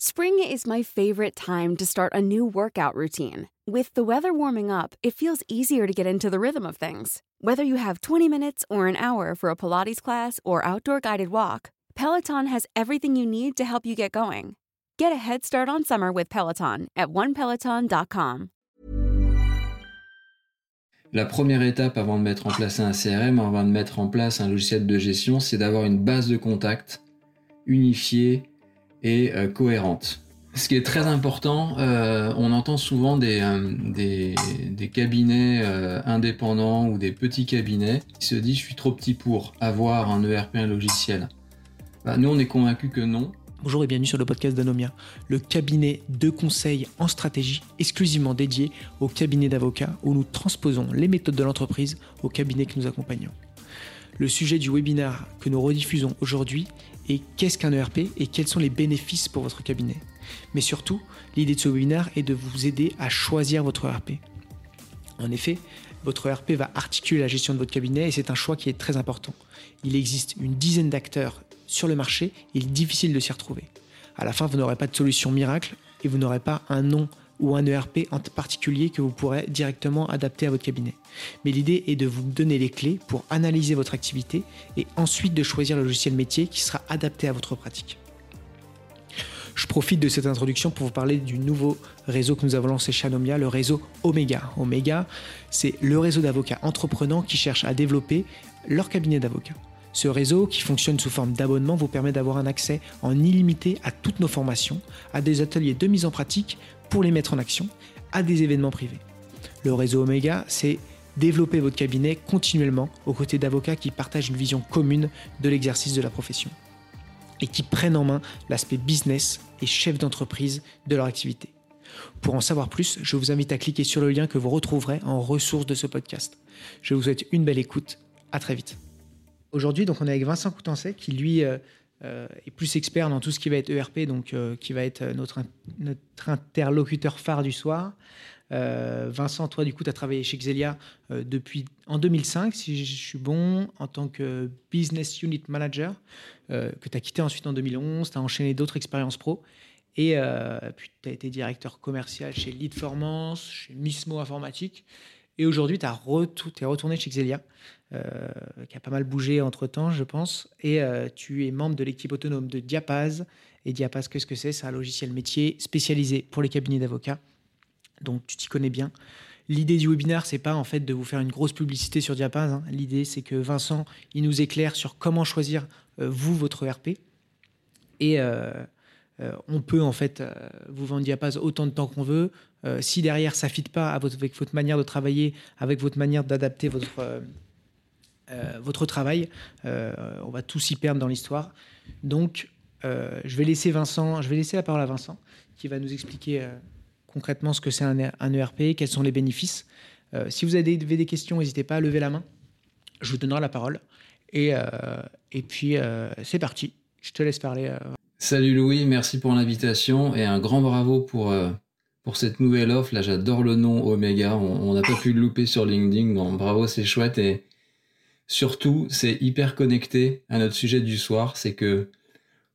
Spring is my favorite time to start a new workout routine. With the weather warming up, it feels easier to get into the rhythm of things. Whether you have 20 minutes or an hour for a Pilates class or outdoor guided walk, Peloton has everything you need to help you get going. Get a head start on summer with Peloton at onepeloton.com. La première étape avant de mettre en place un CRM, avant de mettre en place un logiciel de gestion, c'est d'avoir une base de contact unifiée et euh, cohérente. Ce qui est très important, euh, on entend souvent des, euh, des, cabinets indépendants ou des petits cabinets qui se disent je suis trop petit pour avoir un ERP, un logiciel. Bah, nous, on est convaincus que non. Bonjour et bienvenue sur le podcast d'Anomia, le cabinet de conseil en stratégie exclusivement dédié au cabinet d'avocats où nous transposons les méthodes de l'entreprise au cabinet que nous accompagnons. Le sujet du webinaire que nous rediffusons aujourd'hui est qu'est-ce qu'un ERP et quels sont les bénéfices pour votre cabinet? Mais surtout, l'idée de ce webinaire est de vous aider à choisir votre ERP. En effet, votre ERP va articuler la gestion de votre cabinet et c'est un choix qui est très important. Il existe une dizaine d'acteurs sur le marché, il est difficile de s'y retrouver. À la fin, vous n'aurez pas de solution miracle et vous n'aurez pas un nom ou un ERP en particulier que vous pourrez directement adapter à votre cabinet. Mais l'idée est de vous donner les clés pour analyser votre activité et ensuite de choisir le logiciel métier qui sera adapté à votre pratique. Je profite de cette introduction pour vous parler du nouveau réseau que nous avons lancé chez Anomia, le réseau Omega. Omega, c'est le réseau d'avocats entreprenants qui cherchent à développer leur cabinet d'avocats. Ce réseau, qui fonctionne sous forme d'abonnement, vous permet d'avoir un accès en illimité à toutes nos formations, à des ateliers de mise en pratique pour les mettre en action, à des événements privés. Le réseau Omega, c'est développer votre cabinet continuellement aux côtés d'avocats qui partagent une vision commune de l'exercice de la profession et qui prennent en main l'aspect business et chef d'entreprise de leur activité. Pour en savoir plus, je vous invite à cliquer sur le lien que vous retrouverez en ressources de ce podcast. Je vous souhaite une belle écoute. À très vite. Aujourd'hui, donc, on est avec Vincent Coutancet qui, lui, euh, est plus expert dans tout ce qui va être ERP, donc euh, qui va être notre, notre interlocuteur phare du soir. Euh, Vincent, toi, du coup, tu as travaillé chez Xelia euh, depuis en 2005, si je suis bon, en tant que Business Unit Manager, euh, que tu as quitté ensuite en 2011, tu as enchaîné d'autres expériences pro. Et puis, tu as été directeur commercial chez Lead Formance, chez Mismo Informatique. Et aujourd'hui, tu es retourné chez Xelia, qui a pas mal bougé entre-temps, je pense. Et tu es membre de l'équipe autonome de Diapaz. Et Diapaz, qu'est-ce que c'est? C'est un logiciel métier spécialisé pour les cabinets d'avocats donc tu t'y connais bien. L'idée du webinaire, c'est pas en fait de vous faire une grosse publicité sur Diapaz. hein. L'idée, c'est que Vincent, il nous éclaire sur comment choisir euh, vous votre RP. Et euh, euh, on peut en fait euh, vous vendre Diapaz autant de temps qu'on veut. Euh, si derrière ça fit pas avec votre manière de travailler, avec votre manière d'adapter votre euh, euh, votre travail, on va tous y perdre dans l'histoire. Donc, je vais laisser Vincent, je vais laisser la parole à Vincent, qui va nous expliquer concrètement ce que c'est un, ERP, quels sont les bénéfices. Si vous avez des, questions, n'hésitez pas à lever la main. Je vous donnerai la parole. Et, et puis, c'est parti. Je te laisse parler. Salut Louis, merci pour l'invitation et un grand bravo pour, pour cette nouvelle offre. Là, j'adore le nom Omega. On n'a pas pu le louper sur LinkedIn. Donc, bravo, c'est chouette. Et surtout, c'est hyper connecté à notre sujet du soir. C'est que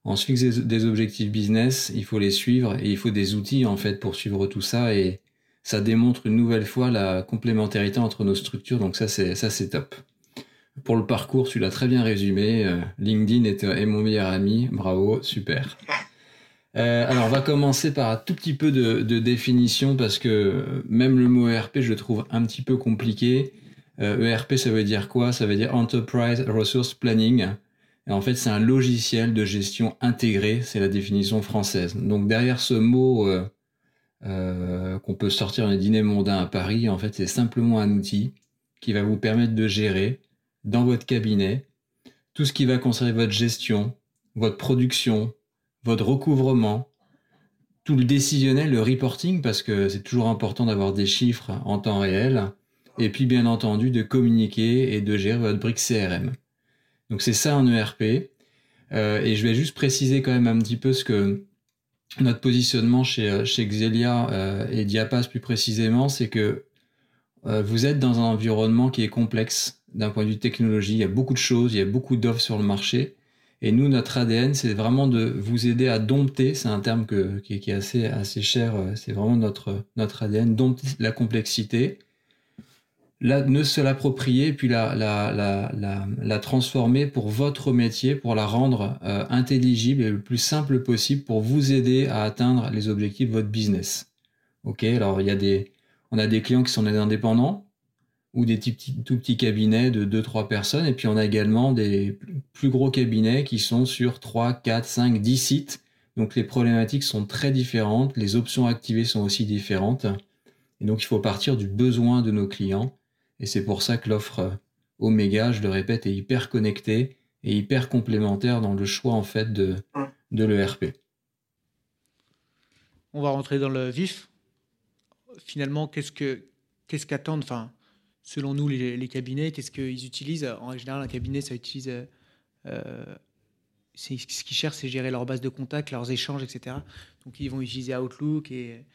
on se fixe des, objectifs business, il faut les suivre et il faut des outils en fait pour suivre tout ça. Et ça démontre une nouvelle fois la complémentarité entre nos structures. Donc ça, c'est ça, c'est top. Pour le parcours, tu l'as très bien résumé. Euh, LinkedIn est mon meilleur ami. Bravo, super. Euh, alors, on va commencer par un tout petit peu de, définition parce que même le mot ERP, je le trouve un petit peu compliqué. Euh, ERP, ça veut dire quoi? Ça veut dire Enterprise Resource Planning. En fait, c'est un logiciel de gestion intégré, c'est la définition française. Donc derrière ce mot euh, qu'on peut sortir dans les dîners mondains à Paris, en fait, c'est simplement un outil qui va vous permettre de gérer dans votre cabinet tout ce qui va concerner votre gestion, votre production, votre recouvrement, tout le décisionnel, le reporting, parce que c'est toujours important d'avoir des chiffres en temps réel, et puis bien entendu de communiquer et de gérer votre brique CRM. Donc c'est ça un ERP. Euh, et je vais juste préciser quand même un petit peu ce que notre positionnement chez, euh, Xelia euh, et Diapas plus précisément, c'est que vous êtes dans un environnement qui est complexe d'un point de vue technologie. Il y a beaucoup de choses, il y a beaucoup d'offres sur le marché. Et nous, notre ADN, c'est vraiment de vous aider à dompter, c'est un terme que, qui, qui, est assez, assez cher, euh, c'est vraiment notre, notre ADN, dompter la complexité, la, ne se l'approprier, puis la, la, la, la, transformer pour votre métier, pour la rendre euh, intelligible et le plus simple possible pour vous aider à atteindre les objectifs de votre business. Ok, alors il y a des, on a des clients qui sont des indépendants, ou des tout petits cabinets de 2-3 personnes. Et puis on a également des plus gros cabinets qui sont sur 3, 4, 5, 10 sites. Donc les problématiques sont très différentes, les options activées sont aussi différentes. Et donc il faut partir du besoin de nos clients. Et c'est pour ça que l'offre Omega, je le répète, est hyper connectée et hyper complémentaire dans le choix en fait de, de l'ERP. On va rentrer dans le vif. Finalement, qu'est-ce que qu'attendent, selon nous, les, cabinets, qu'est-ce qu'ils utilisent En général, un cabinet, ça utilise. Euh, ce qu'ils cherchent, c'est gérer leur base de contact, leurs échanges, etc. Donc, ils vont utiliser Outlook. Et,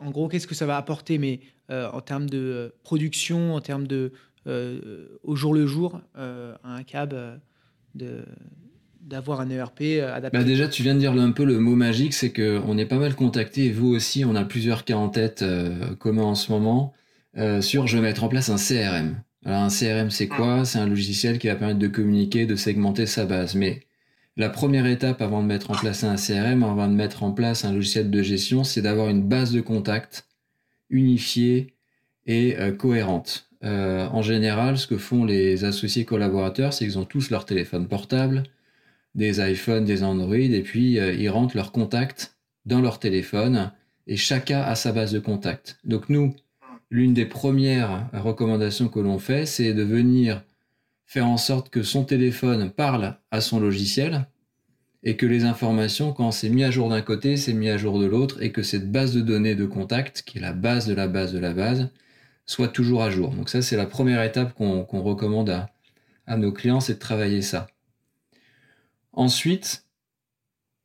en gros, qu'est-ce que ça va apporter Mais euh, en termes de production, en termes de. Euh, au jour le jour, un cab, d'avoir un ERP adapté. Bah déjà, tu viens de dire un peu le mot magique, c'est qu'on est pas mal contacté, vous aussi, on a plusieurs cas en tête communs en ce moment. Euh, sur je vais mettre en place un CRM. Alors un CRM c'est quoi? C'est un logiciel qui va permettre de communiquer, de segmenter sa base. Mais la première étape avant de mettre en place un CRM, avant de mettre en place un logiciel de gestion, c'est d'avoir une base de contact unifiée et euh, cohérente. Euh, en général, ce que font les associés collaborateurs, c'est qu'ils ont tous leur téléphone portable, des iPhones, des Android, et puis ils rentrent leurs contacts dans leur téléphone, et chacun a sa base de contact. Donc nous, l'une des premières recommandations que l'on fait, c'est de venir faire en sorte que son téléphone parle à son logiciel et que les informations, quand c'est mis à jour d'un côté, c'est mis à jour de l'autre et que cette base de données de contact, qui est la base de la base de la base, soit toujours à jour. Donc ça, c'est la première étape qu'on recommande à, nos clients, c'est de travailler ça. Ensuite,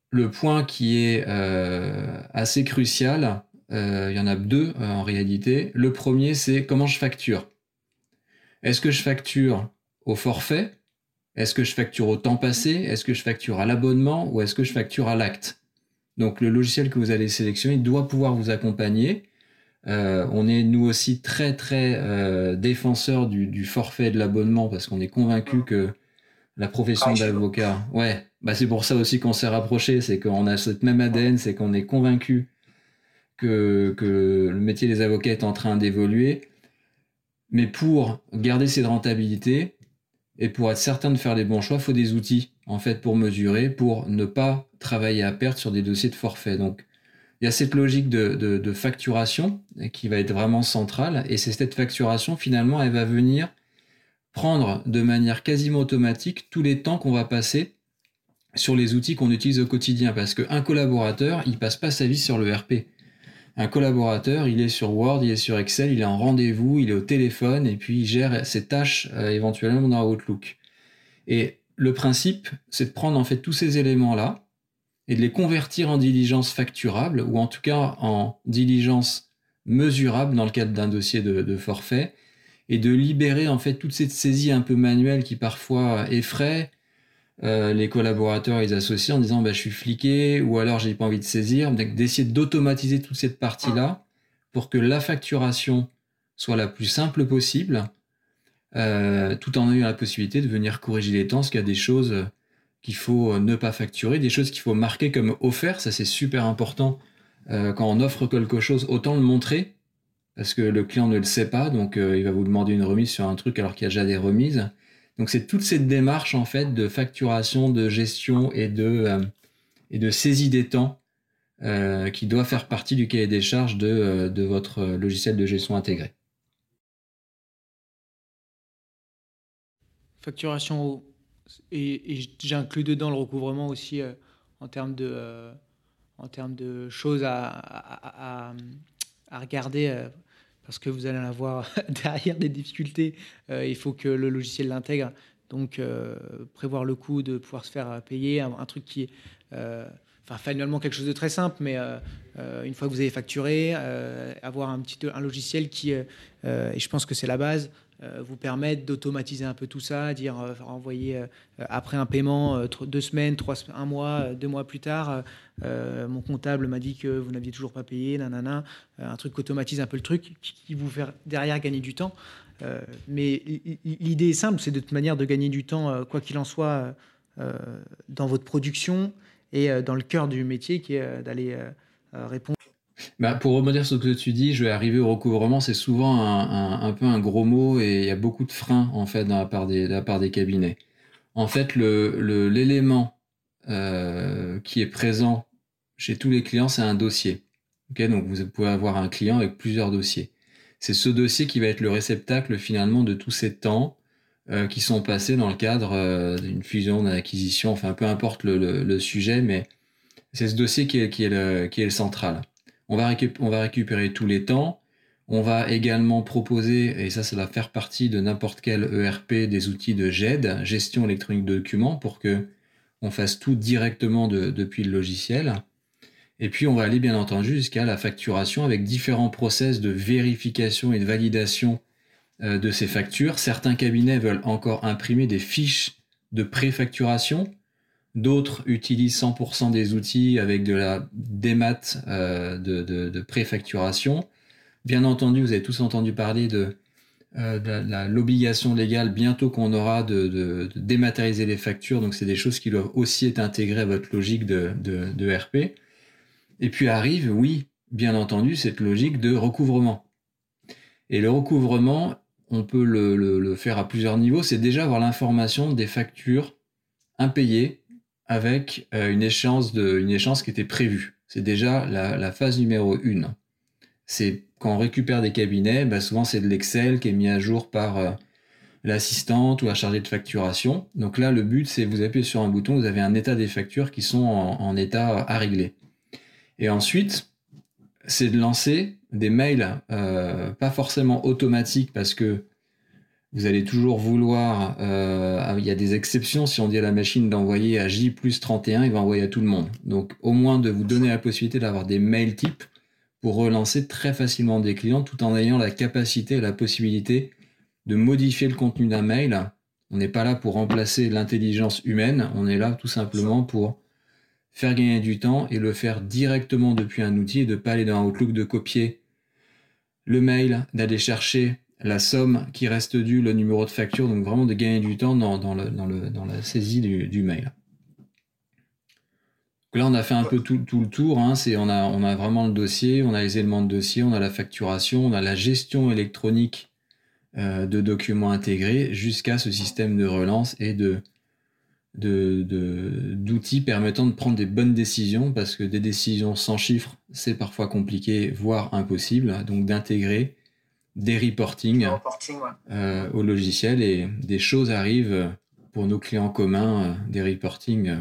le point qui est euh, assez crucial, il y en a deux euh, en réalité. Le premier, c'est comment je facture? Est-ce que je facture au forfait? Est-ce que je facture au temps passé? Est-ce que je facture à l'abonnement? Ou est-ce que je facture à l'acte? Donc le logiciel que vous allez sélectionner doit pouvoir vous accompagner. Euh, on est nous aussi très très défenseurs du, forfait de l'abonnement parce qu'on est convaincu que la profession ah, d'avocat, ouais, bah c'est pour ça aussi qu'on s'est rapproché, c'est qu'on a cette même ADN, c'est qu'on est convaincu que, le métier des avocats est en train d'évoluer. Mais pour garder cette rentabilité et pour être certain de faire les bons choix, il faut des outils en fait pour mesurer, pour ne pas travailler à perte sur des dossiers de forfait. Donc il y a cette logique de, facturation qui va être vraiment centrale et c'est cette facturation finalement elle va venir prendre de manière quasiment automatique tous les temps qu'on va passer sur les outils qu'on utilise au quotidien parce qu'un collaborateur il passe pas sa vie sur le RP un collaborateur, il est sur Word, il est sur Excel, il est en rendez-vous, il est au téléphone et puis il gère ses tâches euh, éventuellement dans Outlook. Et le principe, c'est de prendre en fait tous ces éléments-là et de les convertir en diligence facturable ou en tout cas en diligence mesurable dans le cadre d'un dossier de, forfait et de libérer en fait toute cette saisie un peu manuelle qui parfois effraie euh, les collaborateurs et les associés en disant bah, je suis fliqué ou alors j'ai pas envie de saisir, d'essayer d'automatiser toute cette partie-là pour que la facturation soit la plus simple possible, euh, tout en ayant la possibilité de venir corriger les temps, parce qu'il y a des choses qu'il faut ne pas facturer, des choses qu'il faut marquer comme offert, ça c'est super important. quand on offre quelque chose, autant le montrer, parce que le client ne le sait pas, donc il va vous demander une remise sur un truc alors qu'il y a déjà des remises. Donc c'est toute cette démarche en fait de facturation, de gestion et de, et de saisie des temps euh, qui doit faire partie du cahier des charges de, euh, de votre logiciel de gestion intégré. Facturation et, j'inclus dedans le recouvrement aussi euh, en termes de en termes de choses à, à, regarder parce que vous allez avoir derrière des difficultés. il faut que le logiciel l'intègre. Donc, prévoir le coût de pouvoir se faire payer, un, un truc qui est enfin finalement quelque chose de très simple, mais euh, euh, une fois que vous avez facturé, euh, avoir un petit un logiciel qui, et je pense que c'est la base, vous permettre d'automatiser un peu tout ça, dire renvoyer après un paiement deux semaines, trois, un mois, deux mois plus tard, mon comptable m'a dit que vous n'aviez toujours pas payé, nanana, un truc qui automatise un peu le truc, qui vous fait derrière gagner du temps. mais l'idée est simple, c'est de toute manière de gagner du temps, quoi qu'il en soit, dans votre production et euh, dans le cœur du métier qui est euh, d'aller euh, répondre. Bah, pour rebondir sur ce que tu dis, je vais arriver au recouvrement, c'est souvent un, peu un gros mot et il y a beaucoup de freins en fait dans la part des, la part des cabinets. En fait, le, l'élément qui est présent chez tous les clients, c'est un dossier. Okay Donc vous pouvez avoir un client avec plusieurs dossiers. C'est ce dossier qui va être le réceptacle finalement de tous ces temps euh, qui sont passés dans le cadre euh, d'une fusion, d'une acquisition, enfin peu importe le, le, sujet, mais c'est ce dossier qui est, qui est, le, qui est le central. On va, récupérer tous les temps. On va également proposer, et ça, ça va faire partie de n'importe quel ERP, des outils de GED, gestion électronique de documents, pour que on fasse tout directement de, depuis le logiciel. Et puis, on va aller bien entendu jusqu'à la facturation avec différents process de vérification et de validation euh, de ces factures. Certains cabinets veulent encore imprimer des fiches de préfacturation. D'autres utilisent 100% des outils avec de la démat euh, de, de, préfacturation. Bien entendu, vous avez tous entendu parler de, euh, l'obligation légale bientôt qu'on aura de, dématérialiser les factures. Donc, c'est des choses qui doivent aussi être intégrées à votre logique de, de RP. Et puis arrive, oui, bien entendu, cette logique de recouvrement. Et le recouvrement, on peut le, faire à plusieurs niveaux, c'est déjà avoir l'information des factures impayées avec euh, une, échéance de, une échéance qui était prévue. C'est déjà la, phase numéro une. C'est quand on récupère des cabinets, bah, souvent c'est de l'Excel qui est mis à jour par euh, l'assistante ou la chargée de facturation. Donc là, le but, c'est vous appuyez sur un bouton, vous avez un état des factures qui sont en état à régler. Et ensuite, c'est de lancer des mails, euh, pas forcément automatiques parce que vous allez toujours vouloir, euh, il y a des exceptions, si on dit à la machine d'envoyer à J plus 31, il va envoyer à tout le monde. Donc au moins de vous donner la possibilité d'avoir des mails types pour relancer très facilement des clients tout en ayant la capacité et la possibilité de modifier le contenu d'un mail. On n'est pas là pour remplacer l'intelligence humaine, on est là tout simplement pour faire gagner du temps et le faire directement depuis un outil et de pas aller dans Outlook de copier le mail, d'aller chercher la somme qui reste due, le numéro de facture, donc vraiment de gagner du temps dans, la saisie du, mail. Donc là, on a fait un peu tout, le tour. Hein. On, a, vraiment le dossier, on a les éléments de dossier, on a la facturation, on a la gestion électronique euh, de documents intégrés jusqu'à ce système de relance et de, d'outils permettant de prendre des bonnes décisions, parce que des décisions sans chiffres, c'est parfois compliqué, voire impossible, donc d'intégrer des reportings euh, au logiciel et des choses arrivent pour nos clients communs, euh, des reportings euh,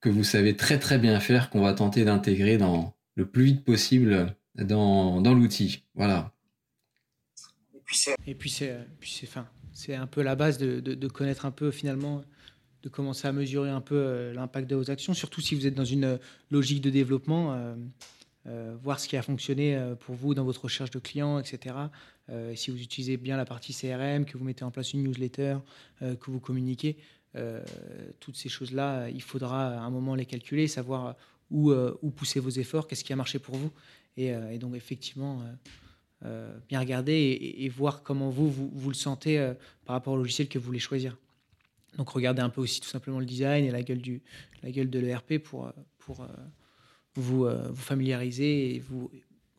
que vous savez très très bien faire, qu'on va tenter d'intégrer dans le plus vite possible dans, dans l'outil. Voilà. Et puis c'est. C'est un peu la base de, de connaître un peu finalement de commencer à mesurer un peu l'impact de vos actions, surtout si vous êtes dans une logique de développement, euh, voir ce qui a fonctionné pour vous dans votre recherche de clients, etc. si vous utilisez bien la partie CRM, que vous mettez en place une newsletter, que vous communiquez, toutes ces choses-là, il faudra à un moment les calculer, savoir où, où pousser vos efforts, qu'est-ce qui a marché pour vous. Et, donc effectivement, bien regarder et, voir comment vous, vous, vous le sentez par rapport au logiciel que vous voulez choisir. Donc regardez un peu aussi tout simplement le design et la gueule, du, la gueule de l'ERP pour, pour vous, vous familiariser et vous,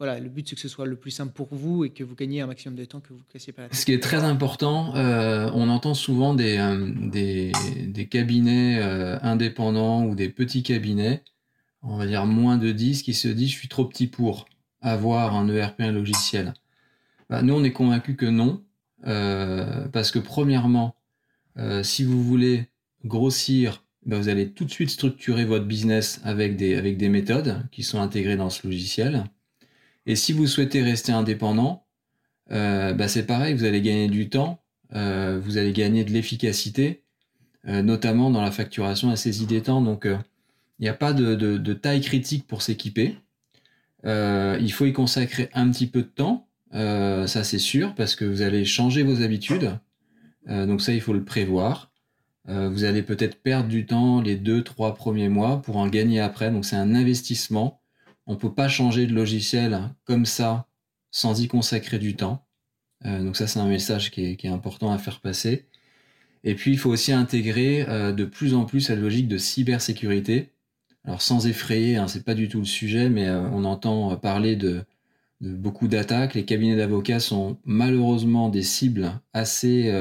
voilà, le but c'est que ce soit le plus simple pour vous et que vous gagniez un maximum de temps, que vous ne cassiez pas la tête. Ce qui est très important, euh, on entend souvent des, euh, des, cabinets euh, indépendants ou des petits cabinets, on va dire moins de 10, qui se disent je suis trop petit pour avoir un ERP, un logiciel. Bah, nous, on est convaincus que non, parce que premièrement, si vous voulez grossir, bah, vous allez tout de suite structurer votre business avec des, avec des méthodes qui sont intégrées dans ce logiciel. Et si vous souhaitez rester indépendant, euh, bah c'est pareil, vous allez gagner du temps, euh, vous allez gagner de l'efficacité, euh, notamment dans la facturation à saisie des temps. Donc, il n'y a pas de, taille critique pour s'équiper. il faut y consacrer un petit peu de temps, ça c'est sûr, parce que vous allez changer vos habitudes. donc ça, il faut le prévoir. Vous allez peut-être perdre du temps les deux, trois premiers mois pour en gagner après. Donc c'est un investissement on ne peut pas changer de logiciel comme ça sans y consacrer du temps. Euh, donc ça, c'est un message qui est, important à faire passer. Et puis, il faut aussi intégrer euh, de plus en plus la logique de cybersécurité. Alors, sans effrayer, hein, c'est pas du tout le sujet, mais euh, on entend parler de beaucoup d'attaques. Les cabinets d'avocats sont malheureusement des cibles assez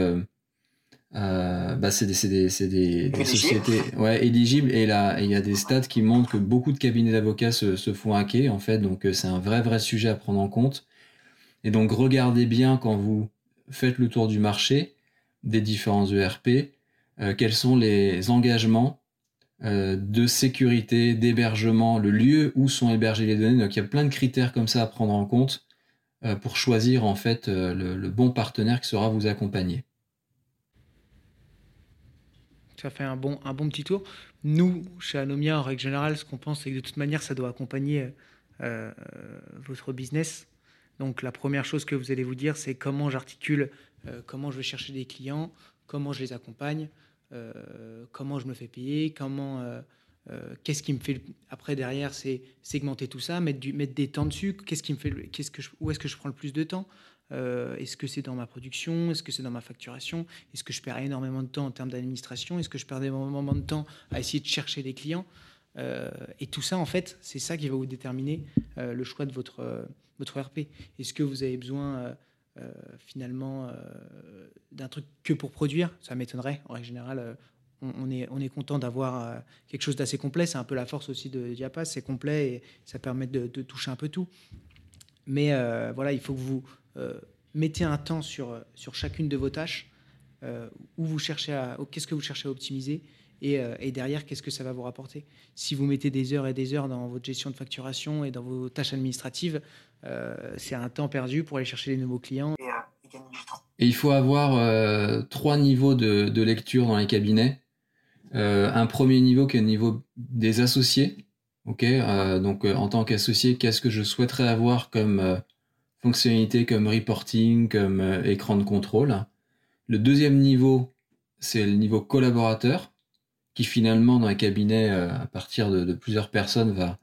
euh, bah c'est des, des, des, sociétés ouais, éligibles. Et là il y a des stats qui montrent que beaucoup de cabinets d'avocats se, se, font hacker en fait. Donc euh, c'est un vrai vrai sujet à prendre en compte. Et donc regardez bien quand vous faites le tour du marché des différents ERP euh, quels sont les engagements euh, de sécurité d'hébergement le lieu où sont hébergées les données. Donc il y a plein de critères comme ça à prendre en compte euh, pour choisir en fait le, le bon partenaire qui sera vous accompagner ça fait un bon, un bon petit tour. Nous, chez Anomia, en règle générale, ce qu'on pense, c'est que de toute manière, ça doit accompagner euh, votre business. Donc la première chose que vous allez vous dire, c'est comment j'articule, euh, comment je vais chercher des clients, comment je les accompagne, euh, comment je me fais payer, comment, qu'est-ce qui me fait. Après derrière, c'est segmenter tout ça, mettre, du, mettre des temps dessus. Qu'est-ce qui me fait, qu'est-ce que où est-ce que je prends le plus de temps? Euh, est-ce que c'est dans ma production? Est-ce que c'est dans ma facturation? Est-ce que je perds énormément de temps en termes d'administration? Est-ce que je perds énormément de temps à essayer de chercher des clients? Euh, Et tout ça, en fait, c'est ça qui va vous déterminer euh, le choix de votre, votre RP. Est-ce que vous avez besoin finalement d'un truc que pour produire? Ça m'étonnerait. En règle générale, on, est, on est content d'avoir quelque chose d'assez complet. C'est un peu la force aussi de Diapas, c'est complet et ça permet de, toucher un peu tout. Mais voilà, il faut que vous mettez un temps sur, euh, sur chacune de vos tâches, euh, où vous cherchez à, qu'est-ce que vous cherchez à optimiser, et, et, derrière, qu'est-ce que ça va vous rapporter. Si vous mettez des heures et des heures dans votre gestion de facturation et dans vos tâches administratives, c'est un temps perdu pour aller chercher les nouveaux clients. Et, il faut avoir trois niveaux de, de, lecture dans les cabinets. un premier niveau qui est le niveau des associés. Ok, donc en tant qu'associé, qu'est-ce que je souhaiterais avoir comme fonctionnalités comme reporting, comme euh, écran de contrôle. Le deuxième niveau, c'est le niveau collaborateur, qui finalement dans un cabinet euh, à partir de, plusieurs personnes va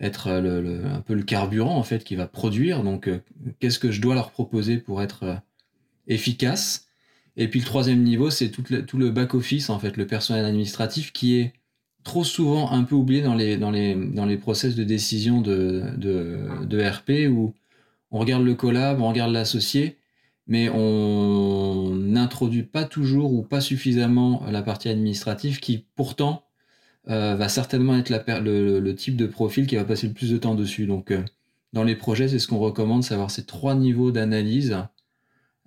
être euh, un peu le carburant en fait qui va produire. Donc qu'est-ce que je dois leur proposer pour être efficace? Et puis le troisième niveau, c'est tout le, tout le back office en fait, le personnel administratif qui est trop souvent un peu oublié dans les dans les dans les process de décision de de, de RP où on regarde le collab, on regarde l'associé, mais on n'introduit pas toujours ou pas suffisamment la partie administrative qui pourtant euh, va certainement être le, type de profil qui va passer le plus de temps dessus. Donc euh, dans les projets, c'est ce qu'on recommande, c'est avoir ces trois niveaux d'analyse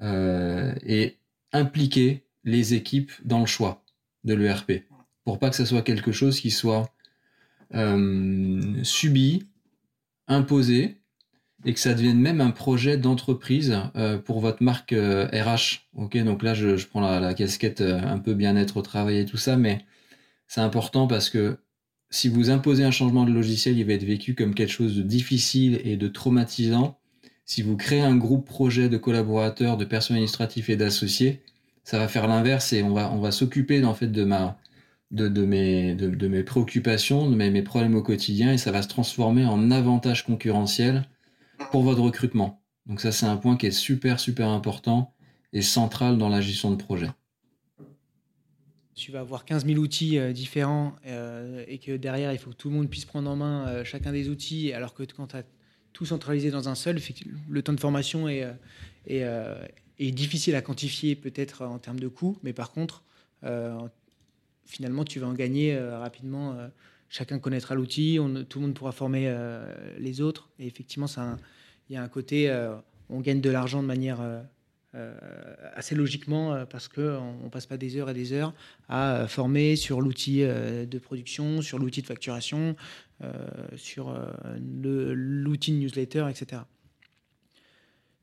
euh, et impliquer les équipes dans le choix de l'ERP pour pas que ce soit quelque chose qui soit subi, imposé, et que ça devienne même un projet d'entreprise euh, pour votre marque RH. Euh, ok, donc là je, prends la, casquette euh, un peu bien-être au travail et tout ça, mais c'est important parce que si vous imposez un changement de logiciel, il va être vécu comme quelque chose de difficile et de traumatisant. Si vous créez un groupe projet de collaborateurs, de personnes administratives et d'associés, ça va faire l'inverse et on va, on va s'occuper en fait de ma de, de, mes, de, mes préoccupations, de mes, mes problèmes au quotidien et ça va se transformer en avantage concurrentiel pour votre recrutement. Donc ça, c'est un point qui est super, super important et central dans la gestion de projet. tu vas avoir 15 000 outils différents et que derrière, il faut que tout le monde puisse prendre en main chacun des outils, alors que quand tu as tout centralisé dans un seul, le temps de formation est, est difficile à quantifier peut-être en termes de coûts, mais par contre, finalement, tu vas en gagner rapidement chacun connaîtra l'outil, tout le monde pourra former euh, les autres. Et effectivement, il y a un côté, euh, on gagne de l'argent de manière euh, assez logiquement parce qu'on ne passe pas des heures et des heures à former sur l'outil de production, sur l'outil de facturation, sur l'outil newsletter, etc.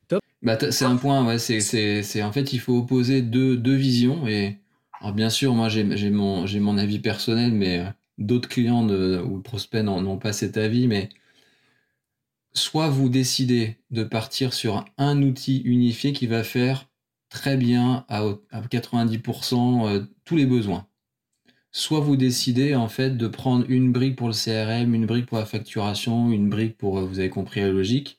Top. Bah, c'est un point, en fait, il faut opposer deux, visions. Et alors, bien sûr, moi, j'ai mon avis personnel, mais d'autres clients ou prospects n'ont pas cet avis, mais soit vous décidez de partir sur un outil unifié qui va faire très bien à, 90% euh, tous les besoins. Soit vous décidez en fait de prendre une brique pour le CRM, une brique pour la facturation, une brique pour, euh, vous avez compris la logique.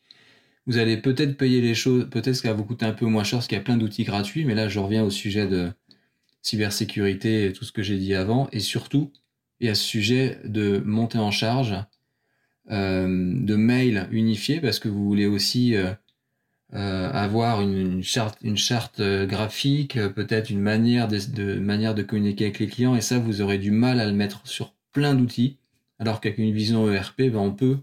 Vous allez peut-être payer les choses, peut-être que ça va vous coûter un peu moins cher parce qu'il y a plein d'outils gratuits, mais là je reviens au sujet de cybersécurité et tout ce que j'ai dit avant. Et surtout, et à ce sujet de monter en charge, euh, de mails unifiés, parce que vous voulez aussi euh, euh, avoir une, charte, graphique, peut-être une manière de, manière de communiquer avec les clients, et ça, vous aurez du mal à le mettre sur plein d'outils, alors qu'avec une vision ERP, ben, on peut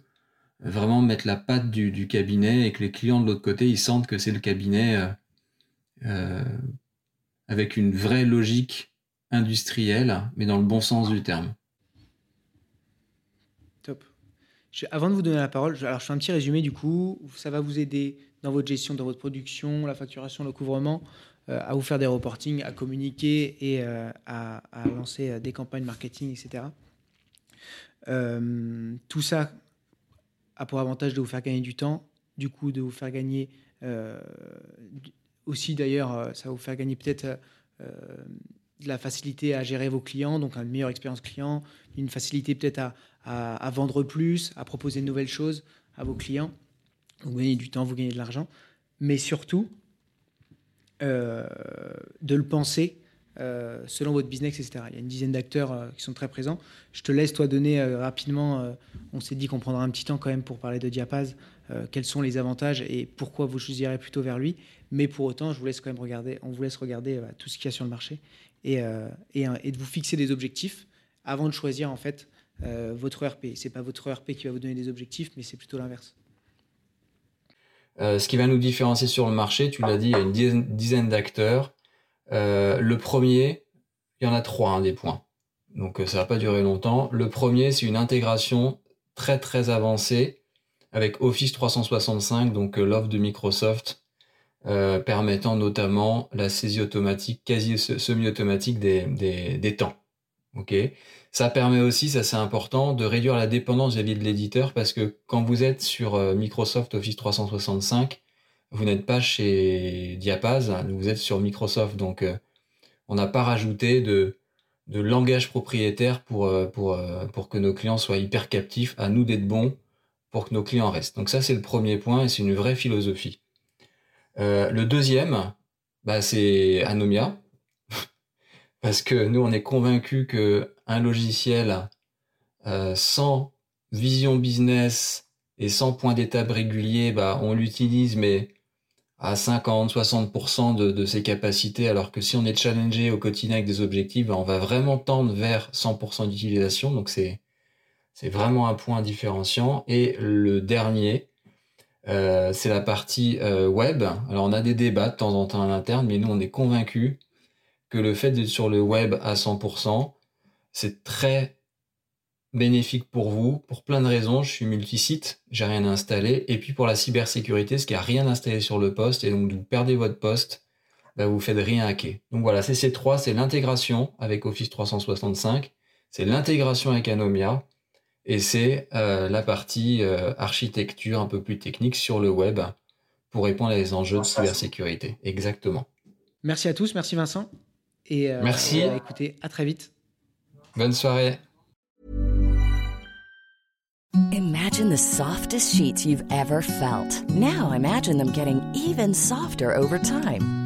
vraiment mettre la patte du, cabinet et que les clients de l'autre côté, ils sentent que c'est le cabinet avec une vraie logique industrielle, mais dans le bon sens du terme. Avant de vous donner la parole, alors je fais un petit résumé du coup. Ça va vous aider dans votre gestion, dans votre production, la facturation, le couvrement, euh, à vous faire des reportings, à communiquer et euh, à, lancer euh, des campagnes marketing, etc. tout ça a pour avantage de vous faire gagner du temps, du coup de vous faire gagner aussi d'ailleurs, ça va vous faire gagner peut-être de la facilité à gérer vos clients, donc une meilleure expérience client, une facilité peut-être à, à, vendre plus, à proposer de nouvelles choses à vos clients. Vous gagnez du temps, vous gagnez de l'argent, mais surtout euh, de le penser euh, selon votre business, etc. Il y a une dizaine d'acteurs euh, qui sont très présents. Je te laisse toi donner rapidement. on s'est dit qu'on prendra un petit temps quand même pour parler de Diapaz. quels sont les avantages et pourquoi vous choisirez plutôt vers lui. Mais pour autant, je vous laisse quand même regarder. On vous laisse regarder tout ce qu'il y a sur le marché et, et, et, de vous fixer des objectifs avant de choisir en fait euh, votre ERP. C'est pas votre ERP qui va vous donner des objectifs, mais c'est plutôt l'inverse. Euh, ce qui va nous différencier sur le marché, tu l'as dit, il y a une dizaine, d'acteurs. Euh, le premier, il y en a trois, hein, des points. Donc ça va pas durer longtemps. Le premier, c'est une intégration très très avancée avec Office 365, donc l'offre de Microsoft, permettant notamment la saisie automatique, quasi semi-automatique des, des, des temps. Ok. Ça permet aussi, ça c'est important, de réduire la dépendance vis-à-vis de l'éditeur parce que quand vous êtes sur euh, Microsoft Office 365, vous n'êtes pas chez Diapaz, vous êtes sur Microsoft. Donc, euh, on n'a pas rajouté de, de langage propriétaire pour, euh, pour, pour que nos clients soient hyper captifs. À nous d'être bons pour que nos clients restent. Donc ça, c'est le premier point et c'est une vraie philosophie. le deuxième, bah, c'est Anomia. Parce que nous, on est convaincus que un logiciel euh, sans vision business et sans point d'étape régulier, bah, on l'utilise, mais à 50, 60% de, de, ses capacités, alors que si on est challengé au quotidien avec des objectifs, bah, on va vraiment tendre vers 100% d'utilisation. Donc c'est c'est vraiment un point différenciant. Et le dernier, euh, c'est la partie euh, web. Alors on a des débats de temps en temps à l'interne, mais nous on est convaincus que le fait d'être sur le web à 100%, c'est très bénéfique pour vous, pour plein de raisons. Je suis multisite, j'ai rien installé. Et puis pour la cybersécurité, ce qui a rien installé sur le poste, et donc vous perdez votre poste, bah vous faites rien hacker. Donc voilà, c'est ces trois, c'est l'intégration avec Office 365, c'est l'intégration avec Anomia, et c'est euh, la partie euh, architecture un peu plus technique sur le web pour répondre à des enjeux de cybersécurité. Exactement. Merci à tous, merci Vincent. Et euh, Merci. écoutez, à très vite. Bonne soirée. Imagine the softest sheets you've ever felt. Now imagine them getting even softer over time.